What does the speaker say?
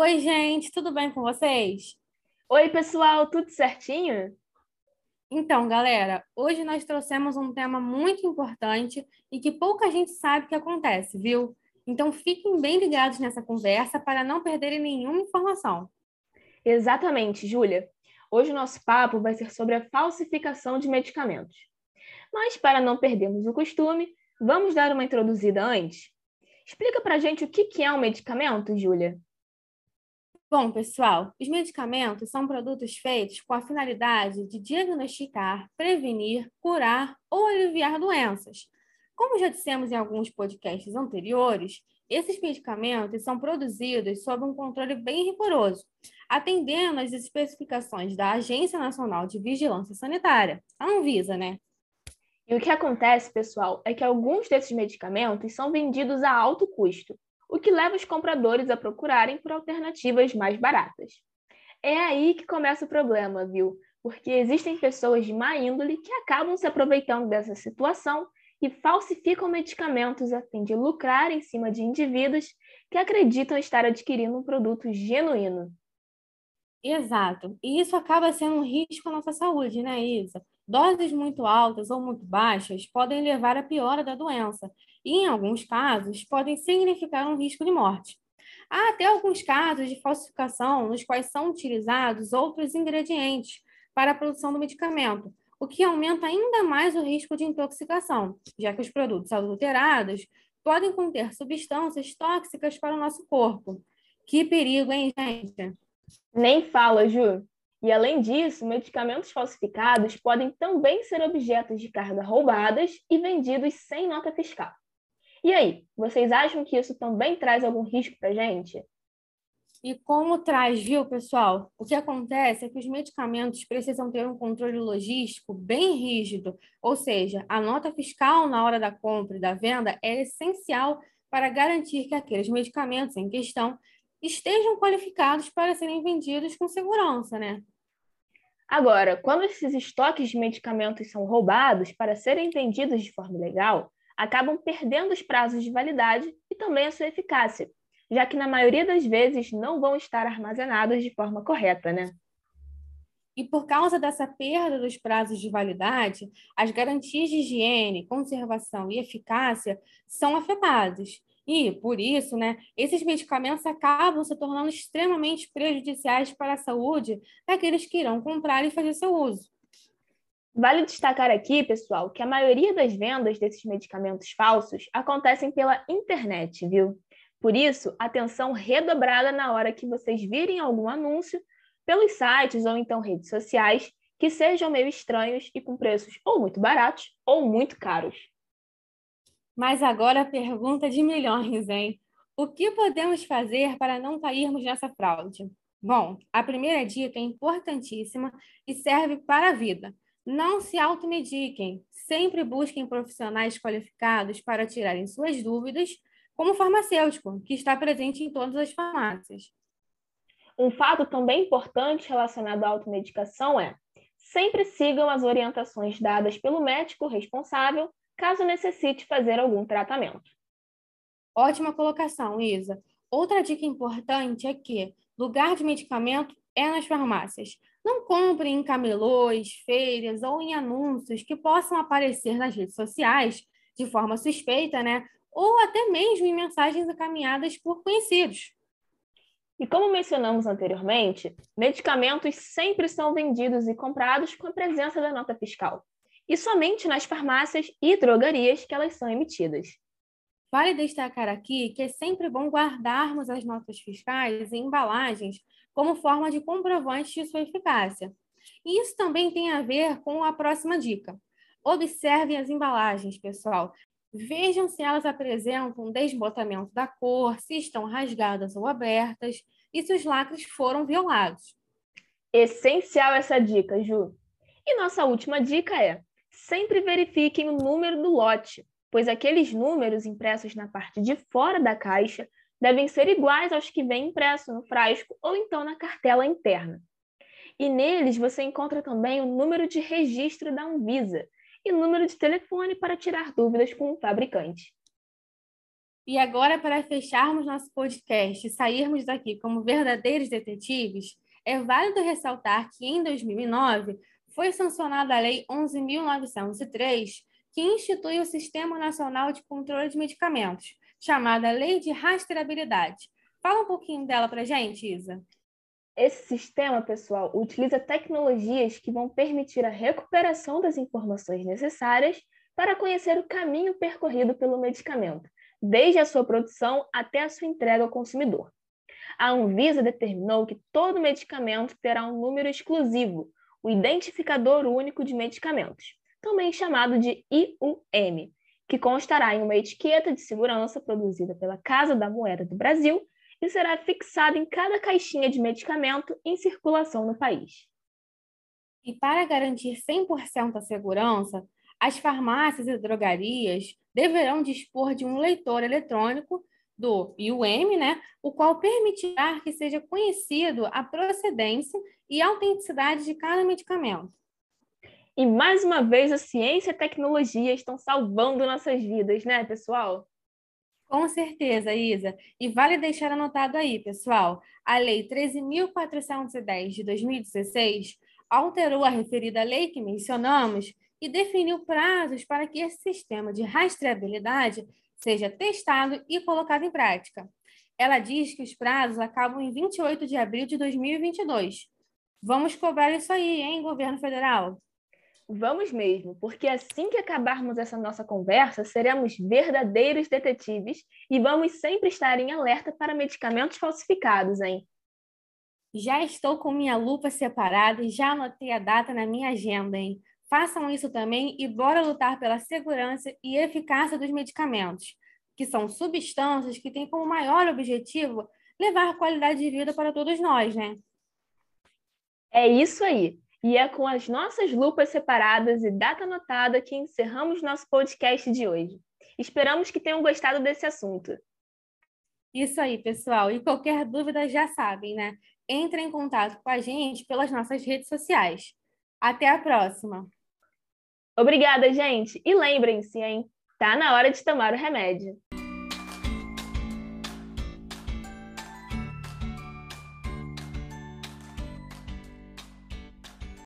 Oi, gente, tudo bem com vocês? Oi, pessoal, tudo certinho? Então, galera, hoje nós trouxemos um tema muito importante e que pouca gente sabe que acontece, viu? Então, fiquem bem ligados nessa conversa para não perderem nenhuma informação. Exatamente, Júlia. Hoje o nosso papo vai ser sobre a falsificação de medicamentos. Mas, para não perdermos o costume, vamos dar uma introduzida antes? Explica para a gente o que é um medicamento, Júlia. Bom, pessoal, os medicamentos são produtos feitos com a finalidade de diagnosticar, prevenir, curar ou aliviar doenças. Como já dissemos em alguns podcasts anteriores, esses medicamentos são produzidos sob um controle bem rigoroso, atendendo às especificações da Agência Nacional de Vigilância Sanitária, a Anvisa, né? E o que acontece, pessoal, é que alguns desses medicamentos são vendidos a alto custo, o que leva os compradores a procurarem por alternativas mais baratas. É aí que começa o problema, viu? Porque existem pessoas de má índole que acabam se aproveitando dessa situação e falsificam medicamentos a fim de lucrar em cima de indivíduos que acreditam estar adquirindo um produto genuíno. Exato. E isso acaba sendo um risco à nossa saúde, né, Isa? Doses muito altas ou muito baixas podem levar à piora da doença e, em alguns casos, podem significar um risco de morte. Há até alguns casos de falsificação nos quais são utilizados outros ingredientes para a produção do medicamento, o que aumenta ainda mais o risco de intoxicação, já que os produtos adulterados podem conter substâncias tóxicas para o nosso corpo. Que perigo, hein, gente? Nem fala, Ju. E, além disso, medicamentos falsificados podem também ser objetos de carga roubadas e vendidos sem nota fiscal. E aí, vocês acham que isso também traz algum risco para a gente? E como traz, viu, pessoal? O que acontece é que os medicamentos precisam ter um controle logístico bem rígido, ou seja, a nota fiscal na hora da compra e da venda é essencial para garantir que aqueles medicamentos em questão estejam qualificados para serem vendidos com segurança, né? Agora, quando esses estoques de medicamentos são roubados para serem vendidos de forma ilegal, acabam perdendo os prazos de validade e também a sua eficácia, já que na maioria das vezes não vão estar armazenados de forma correta, né? E por causa dessa perda dos prazos de validade, as garantias de higiene, conservação e eficácia são afetadas. E, por isso, né, esses medicamentos acabam se tornando extremamente prejudiciais para a saúde daqueles que irão comprar e fazer seu uso. Vale destacar aqui, pessoal, que a maioria das vendas desses medicamentos falsos acontecem pela internet, viu? Por isso, atenção redobrada na hora que vocês virem algum anúncio pelos sites ou então redes sociais que sejam meio estranhos e com preços ou muito baratos ou muito caros. Mas agora a pergunta de milhões, hein? O que podemos fazer para não cairmos nessa fraude? Bom, a primeira dica é importantíssima e serve para a vida. Não se automediquem. Sempre busquem profissionais qualificados para tirarem suas dúvidas, como o farmacêutico, que está presente em todas as farmácias. Um fato também importante relacionado à automedicação é: sempre sigam as orientações dadas pelo médico responsável caso necessite fazer algum tratamento. Ótima colocação, Isa. Outra dica importante é que lugar de medicamento é nas farmácias. Não compre em camelôs, feiras ou em anúncios que possam aparecer nas redes sociais de forma suspeita, né? Ou até mesmo em mensagens encaminhadas por conhecidos. E como mencionamos anteriormente, medicamentos sempre são vendidos e comprados com a presença da nota fiscal e somente nas farmácias e drogarias que elas são emitidas. Vale destacar aqui que é sempre bom guardarmos as notas fiscais em embalagens como forma de comprovante de sua eficácia. E isso também tem a ver com a próxima dica. Observem as embalagens, pessoal. Vejam se elas apresentam desbotamento da cor, se estão rasgadas ou abertas e se os lacres foram violados. Essencial essa dica, Ju. E nossa última dica é: sempre verifiquem o número do lote, pois aqueles números impressos na parte de fora da caixa devem ser iguais aos que vêm impresso no frasco ou então na cartela interna. E neles você encontra também o número de registro da Anvisa e número de telefone para tirar dúvidas com o fabricante. E agora, para fecharmos nosso podcast e sairmos daqui como verdadeiros detetives, é válido ressaltar que em 2009 foi sancionada a Lei 11.903, que institui o Sistema Nacional de Controle de Medicamentos, chamada Lei de Rastreabilidade. Fala um pouquinho dela para gente, Isa. Esse sistema, pessoal, utiliza tecnologias que vão permitir a recuperação das informações necessárias para conhecer o caminho percorrido pelo medicamento, desde a sua produção até a sua entrega ao consumidor. A Anvisa determinou que todo medicamento terá um número exclusivo, o Identificador Único de Medicamentos, também chamado de IUM, que constará em uma etiqueta de segurança produzida pela Casa da Moeda do Brasil e será fixado em cada caixinha de medicamento em circulação no país. E para garantir 100% a segurança, as farmácias e drogarias deverão dispor de um leitor eletrônico do IUM, né, o qual permitirá que seja conhecido a procedência e autenticidade de cada medicamento. E mais uma vez a ciência e a tecnologia estão salvando nossas vidas, né, pessoal? Com certeza, Isa. E vale deixar anotado aí, pessoal, a Lei 13.410 de 2016 alterou a referida lei que mencionamos e definiu prazos para que esse sistema de rastreabilidade seja testado e colocado em prática. Ela diz que os prazos acabam em 28 de abril de 2022. Vamos cobrar isso aí, hein, governo federal? Vamos mesmo, porque assim que acabarmos essa nossa conversa, seremos verdadeiros detetives e vamos sempre estar em alerta para medicamentos falsificados, hein? Já estou com minha lupa separada e já anotei a data na minha agenda, hein? Façam isso também e bora lutar pela segurança e eficácia dos medicamentos, que são substâncias que têm como maior objetivo levar qualidade de vida para todos nós, né? É isso aí. E é com as nossas lupas separadas e data anotada que encerramos nosso podcast de hoje. Esperamos que tenham gostado desse assunto. Isso aí, pessoal. E qualquer dúvida já sabem, né? Entre em contato com a gente pelas nossas redes sociais. Até a próxima. Obrigada, gente. E lembrem-se, hein? Tá na hora de tomar o remédio.